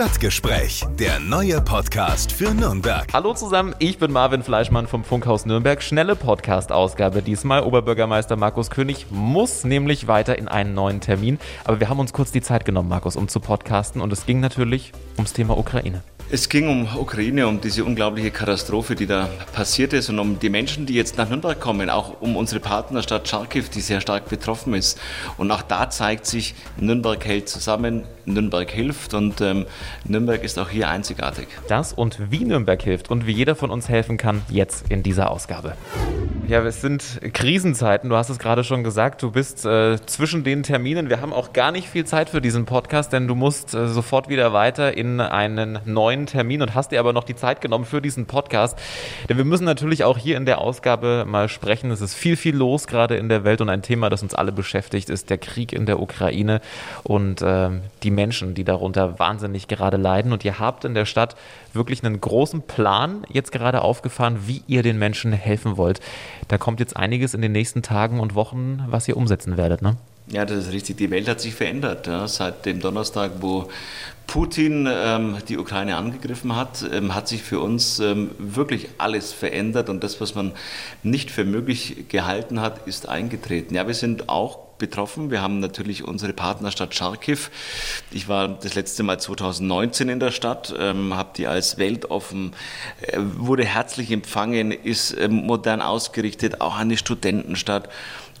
Stadtgespräch, der neue Podcast für Nürnberg. Hallo zusammen, ich bin Marvin Fleischmann vom Funkhaus Nürnberg. Schnelle Podcast-Ausgabe diesmal. Oberbürgermeister Markus König muss nämlich weiter in einen neuen Termin. Aber wir haben uns kurz die Zeit genommen, Markus, um zu podcasten. Und es ging natürlich ums Thema Ukraine. Es ging um Ukraine, um diese unglaubliche Katastrophe, die da passiert ist und um die Menschen, die jetzt nach Nürnberg kommen, auch um unsere Partnerstadt Charkiw, die sehr stark betroffen ist. Und auch da zeigt sich, Nürnberg hält zusammen, Nürnberg hilft und ähm, Nürnberg ist auch hier einzigartig. Das und wie Nürnberg hilft und wie jeder von uns helfen kann, jetzt in dieser Ausgabe. Ja, es sind Krisenzeiten. Du hast es gerade schon gesagt. Du bist äh, zwischen den Terminen. Wir haben auch gar nicht viel Zeit für diesen Podcast, denn du musst äh, sofort wieder weiter in einen neuen Termin und hast dir aber noch die Zeit genommen für diesen Podcast. Denn wir müssen natürlich auch hier in der Ausgabe mal sprechen. Es ist viel, viel los gerade in der Welt und ein Thema, das uns alle beschäftigt, ist der Krieg in der Ukraine und äh, die Menschen, die darunter wahnsinnig gerade leiden. Und ihr habt in der Stadt wirklich einen großen Plan jetzt gerade aufgefahren, wie ihr den Menschen helfen wollt. Da kommt jetzt einiges in den nächsten Tagen und Wochen, was ihr umsetzen werdet, ne? Ja, das ist richtig. Die Welt hat sich verändert. Ja. Seit dem Donnerstag, wo Putin ähm, die Ukraine angegriffen hat, ähm, hat sich für uns ähm, wirklich alles verändert und das, was man nicht für möglich gehalten hat, ist eingetreten. Ja, wir sind auch betroffen. Wir haben natürlich unsere Partnerstadt Charkiw. Ich war das letzte Mal 2019 in der Stadt, ähm, habe die als weltoffen, äh, wurde herzlich empfangen, ist äh, modern ausgerichtet, auch eine Studentenstadt.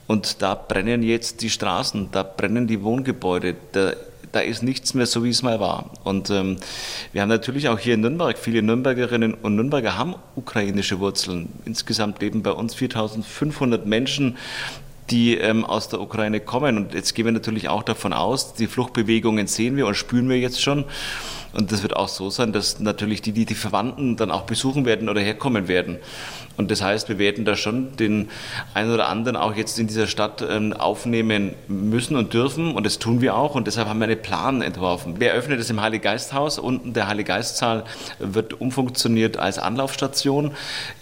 Und da brennen jetzt die Straßen, da brennen die Wohngebäude, da da ist nichts mehr so, wie es mal war. Und ähm, wir haben natürlich auch hier in Nürnberg, viele Nürnbergerinnen und Nürnberger haben ukrainische Wurzeln. Insgesamt leben bei uns 4500 Menschen, die ähm, aus der Ukraine kommen. Und jetzt gehen wir natürlich auch davon aus, die Fluchtbewegungen sehen wir und spüren wir jetzt schon. Und das wird auch so sein, dass natürlich die, die die Verwandten dann auch besuchen werden oder herkommen werden. Und das heißt, wir werden da schon den einen oder anderen auch jetzt in dieser Stadt ähm, aufnehmen müssen und dürfen. Und das tun wir auch. Und deshalb haben wir einen Plan entworfen. Wir eröffnen das im Heiliggeisthaus. Unten der Heiliggeistsaal wird umfunktioniert als Anlaufstation.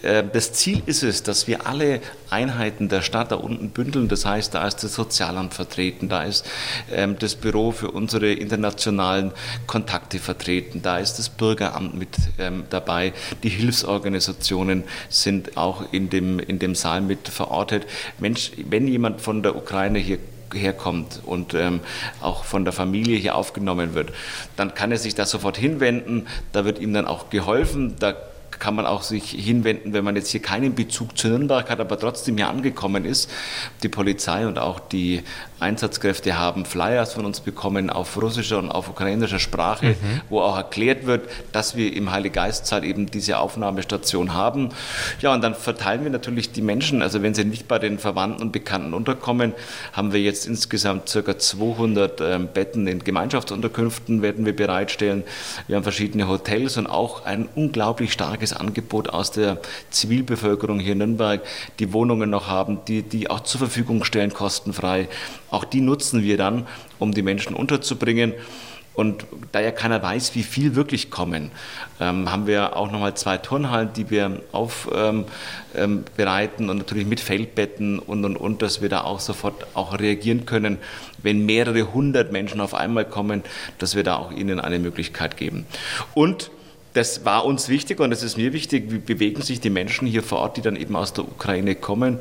Äh, das Ziel ist es, dass wir alle Einheiten der Stadt da unten bündeln. Das heißt, da ist das Sozialamt vertreten, da ist ähm, das Büro für unsere internationalen Kontakte vertreten, da ist das Bürgeramt mit ähm, dabei, die Hilfsorganisationen sind auch in dem, in dem Saal mit verortet. Mensch, wenn jemand von der Ukraine hier herkommt und ähm, auch von der Familie hier aufgenommen wird, dann kann er sich da sofort hinwenden. Da wird ihm dann auch geholfen. Da kann man auch sich hinwenden, wenn man jetzt hier keinen Bezug zu Nürnberg hat, aber trotzdem hier angekommen ist. Die Polizei und auch die Einsatzkräfte haben Flyers von uns bekommen auf russischer und auf ukrainischer Sprache, mhm. wo auch erklärt wird, dass wir im Heiliggeistzeit eben diese Aufnahmestation haben. Ja, und dann verteilen wir natürlich die Menschen. Also wenn sie nicht bei den Verwandten und Bekannten unterkommen, haben wir jetzt insgesamt ca. 200 ähm, Betten in Gemeinschaftsunterkünften werden wir bereitstellen. Wir haben verschiedene Hotels und auch ein unglaublich starkes Angebot aus der Zivilbevölkerung hier in Nürnberg, die Wohnungen noch haben, die, die auch zur Verfügung stellen, kostenfrei. Auch die nutzen wir dann, um die Menschen unterzubringen. Und da ja keiner weiß, wie viel wirklich kommen, ähm, haben wir auch nochmal zwei Turnhallen, die wir aufbereiten ähm, ähm, und natürlich mit Feldbetten und, und, und, dass wir da auch sofort auch reagieren können, wenn mehrere hundert Menschen auf einmal kommen, dass wir da auch ihnen eine Möglichkeit geben. Und das war uns wichtig und das ist mir wichtig, wie bewegen sich die Menschen hier vor Ort, die dann eben aus der Ukraine kommen.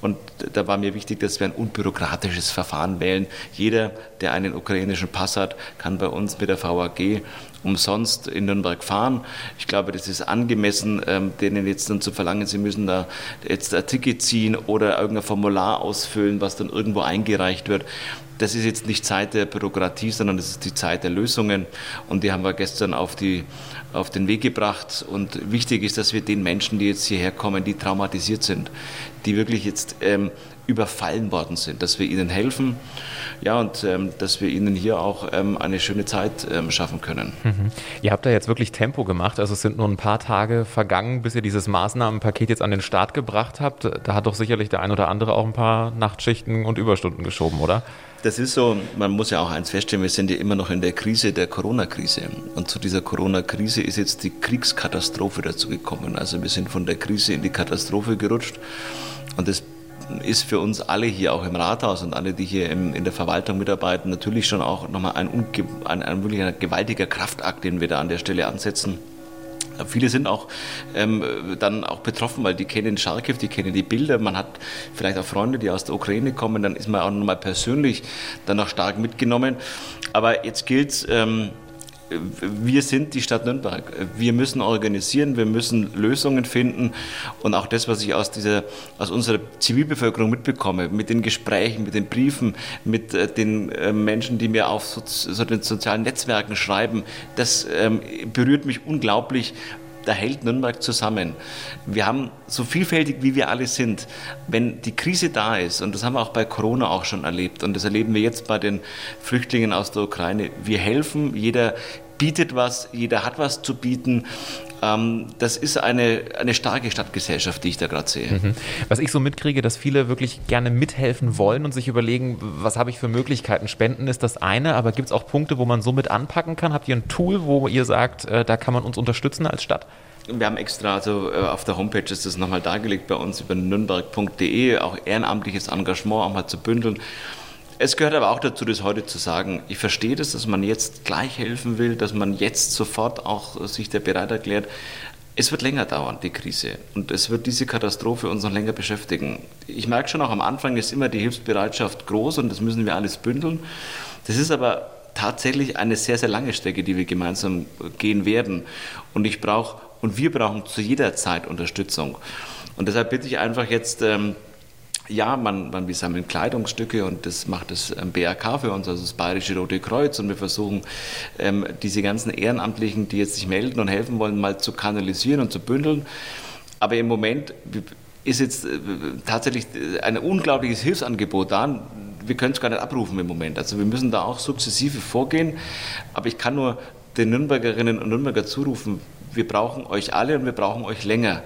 Und da war mir wichtig, dass wir ein unbürokratisches Verfahren wählen. Jeder, der einen ukrainischen Pass hat, kann bei uns mit der VAG umsonst in Nürnberg fahren. Ich glaube, das ist angemessen, ähm, denen jetzt dann zu verlangen, sie müssen da jetzt ein Ticket ziehen oder irgendein Formular ausfüllen, was dann irgendwo eingereicht wird. Das ist jetzt nicht Zeit der Bürokratie, sondern das ist die Zeit der Lösungen. Und die haben wir gestern auf, die, auf den Weg gebracht. Und wichtig ist, dass wir den Menschen, die jetzt hierher kommen, die traumatisiert sind, die wirklich jetzt ähm, überfallen worden sind, dass wir ihnen helfen, ja, und ähm, dass wir ihnen hier auch ähm, eine schöne Zeit ähm, schaffen können. Mhm. Ihr habt da jetzt wirklich Tempo gemacht, also es sind nur ein paar Tage vergangen, bis ihr dieses Maßnahmenpaket jetzt an den Start gebracht habt. Da hat doch sicherlich der ein oder andere auch ein paar Nachtschichten und Überstunden geschoben, oder? Das ist so, man muss ja auch eins feststellen, wir sind ja immer noch in der Krise der Corona-Krise. Und zu dieser Corona-Krise ist jetzt die Kriegskatastrophe dazu gekommen. Also wir sind von der Krise in die Katastrophe gerutscht. Und das ist für uns alle hier auch im Rathaus und alle, die hier im, in der Verwaltung mitarbeiten, natürlich schon auch nochmal ein, ein, ein wirklich ein gewaltiger Kraftakt, den wir da an der Stelle ansetzen. Viele sind auch ähm, dann auch betroffen, weil die kennen Charkiw, die kennen die Bilder. Man hat vielleicht auch Freunde, die aus der Ukraine kommen, dann ist man auch nochmal persönlich dann auch stark mitgenommen. Aber jetzt gilt es, ähm, wir sind die Stadt Nürnberg. Wir müssen organisieren, wir müssen Lösungen finden und auch das, was ich aus, dieser, aus unserer Zivilbevölkerung mitbekomme, mit den Gesprächen, mit den Briefen, mit äh, den äh, Menschen, die mir auf so, so den sozialen Netzwerken schreiben, das ähm, berührt mich unglaublich, da hält Nürnberg zusammen. Wir haben so vielfältig, wie wir alle sind, wenn die Krise da ist, und das haben wir auch bei Corona auch schon erlebt, und das erleben wir jetzt bei den Flüchtlingen aus der Ukraine, wir helfen, jeder bietet was, jeder hat was zu bieten. Ähm, das ist eine, eine starke Stadtgesellschaft, die ich da gerade sehe. Mhm. Was ich so mitkriege, dass viele wirklich gerne mithelfen wollen und sich überlegen, was habe ich für Möglichkeiten. Spenden ist das eine, aber gibt es auch Punkte, wo man so mit anpacken kann? Habt ihr ein Tool, wo ihr sagt, äh, da kann man uns unterstützen als Stadt? Wir haben extra, also äh, auf der Homepage ist das nochmal dargelegt bei uns über nürnberg.de, auch ehrenamtliches Engagement auch mal zu bündeln. Es gehört aber auch dazu, das heute zu sagen. Ich verstehe das, dass man jetzt gleich helfen will, dass man jetzt sofort auch sich der bereit erklärt. Es wird länger dauern, die Krise. Und es wird diese Katastrophe uns noch länger beschäftigen. Ich merke schon auch am Anfang ist immer die Hilfsbereitschaft groß und das müssen wir alles bündeln. Das ist aber tatsächlich eine sehr, sehr lange Strecke, die wir gemeinsam gehen werden. Und ich brauche, und wir brauchen zu jeder Zeit Unterstützung. Und deshalb bitte ich einfach jetzt, ähm, ja, man, man, wir sammeln Kleidungsstücke und das macht das ähm, BRK für uns, also das Bayerische Rote Kreuz. Und wir versuchen, ähm, diese ganzen Ehrenamtlichen, die jetzt sich melden und helfen wollen, mal zu kanalisieren und zu bündeln. Aber im Moment ist jetzt äh, tatsächlich äh, ein unglaubliches Hilfsangebot da. Wir können es gar nicht abrufen im Moment. Also wir müssen da auch sukzessive vorgehen. Aber ich kann nur den Nürnbergerinnen und Nürnberger zurufen, wir brauchen euch alle und wir brauchen euch länger.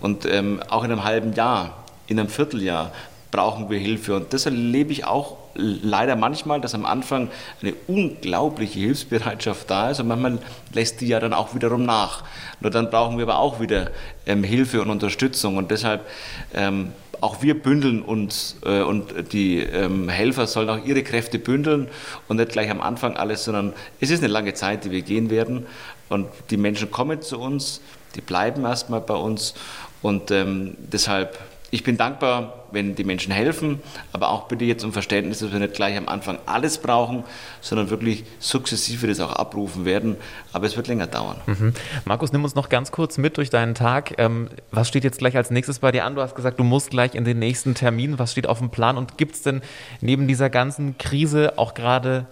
Und ähm, auch in einem halben Jahr in einem Vierteljahr brauchen wir Hilfe. Und das erlebe ich auch leider manchmal, dass am Anfang eine unglaubliche Hilfsbereitschaft da ist und manchmal lässt die ja dann auch wiederum nach. Nur dann brauchen wir aber auch wieder ähm, Hilfe und Unterstützung und deshalb ähm, auch wir bündeln uns äh, und die ähm, Helfer sollen auch ihre Kräfte bündeln und nicht gleich am Anfang alles, sondern es ist eine lange Zeit, die wir gehen werden und die Menschen kommen zu uns, die bleiben erstmal bei uns und ähm, deshalb ich bin dankbar, wenn die Menschen helfen, aber auch bitte jetzt um Verständnis, dass wir nicht gleich am Anfang alles brauchen, sondern wirklich sukzessive das auch abrufen werden. Aber es wird länger dauern. Mhm. Markus, nimm uns noch ganz kurz mit durch deinen Tag. Ähm, was steht jetzt gleich als nächstes bei dir an? Du hast gesagt, du musst gleich in den nächsten Termin. Was steht auf dem Plan? Und gibt es denn neben dieser ganzen Krise auch gerade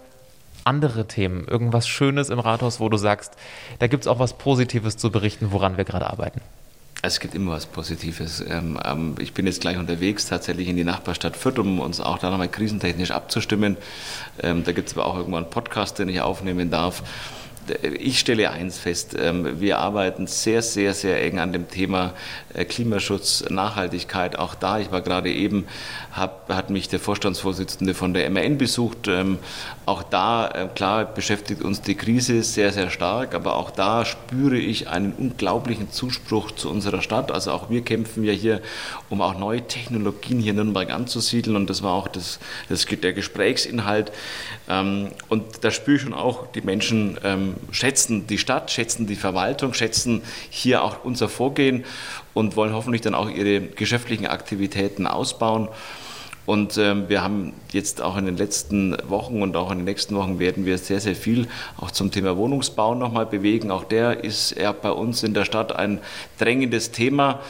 andere Themen, irgendwas Schönes im Rathaus, wo du sagst, da gibt es auch was Positives zu berichten, woran wir gerade arbeiten? Es gibt immer was Positives. Ähm, ähm, ich bin jetzt gleich unterwegs, tatsächlich in die Nachbarstadt Fürth, um uns auch da nochmal krisentechnisch abzustimmen. Ähm, da gibt es aber auch irgendwann einen Podcast, den ich aufnehmen darf ich stelle eins fest, ähm, wir arbeiten sehr, sehr, sehr eng an dem Thema äh, Klimaschutz, Nachhaltigkeit. Auch da, ich war gerade eben, hab, hat mich der Vorstandsvorsitzende von der MAN besucht. Ähm, auch da, äh, klar, beschäftigt uns die Krise sehr, sehr stark, aber auch da spüre ich einen unglaublichen Zuspruch zu unserer Stadt. Also auch wir kämpfen ja hier, um auch neue Technologien hier in Nürnberg anzusiedeln und das war auch das, das der Gesprächsinhalt. Ähm, und da spüre ich schon auch, die Menschen schätzen die Stadt, schätzen die Verwaltung, schätzen hier auch unser Vorgehen und wollen hoffentlich dann auch ihre geschäftlichen Aktivitäten ausbauen. Und ähm, wir haben jetzt auch in den letzten Wochen und auch in den nächsten Wochen werden wir sehr, sehr viel auch zum Thema Wohnungsbau nochmal bewegen. Auch der ist ja bei uns in der Stadt ein drängendes Thema.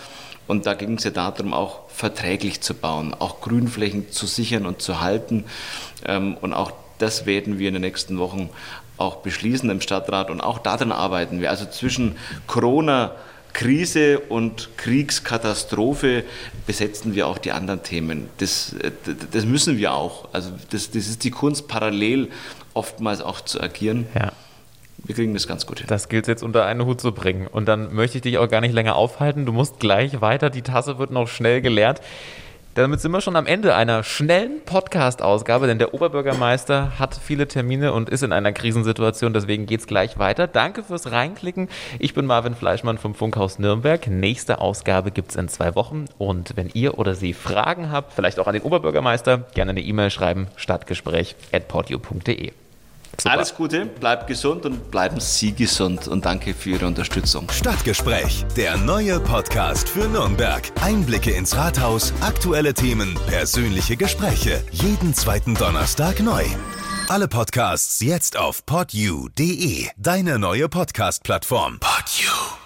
Und da ging es ja darum, auch verträglich zu bauen, auch Grünflächen zu sichern und zu halten. Ähm, und auch das werden wir in den nächsten Wochen auch beschließen im Stadtrat und auch daran arbeiten wir. Also zwischen Corona, Krise und Kriegskatastrophe besetzen wir auch die anderen Themen. Das, das müssen wir auch. Also das, das ist die Kunst, parallel oftmals auch zu agieren. Ja. Wir kriegen das ganz gut hin. Das gilt jetzt unter einen Hut zu bringen. Und dann möchte ich dich auch gar nicht länger aufhalten. Du musst gleich weiter. Die Tasse wird noch schnell geleert. Damit sind wir schon am Ende einer schnellen Podcast-Ausgabe, denn der Oberbürgermeister hat viele Termine und ist in einer Krisensituation. Deswegen geht es gleich weiter. Danke fürs Reinklicken. Ich bin Marvin Fleischmann vom Funkhaus Nürnberg. Nächste Ausgabe gibt es in zwei Wochen. Und wenn ihr oder Sie Fragen habt, vielleicht auch an den Oberbürgermeister, gerne eine E-Mail schreiben: stadtgespräch.podio.de. Super. Alles Gute, bleibt gesund und bleiben Sie gesund und danke für Ihre Unterstützung. Stadtgespräch, der neue Podcast für Nürnberg. Einblicke ins Rathaus, aktuelle Themen, persönliche Gespräche. Jeden zweiten Donnerstag neu. Alle Podcasts jetzt auf podyou.de, deine neue Podcast-Plattform. Podyou.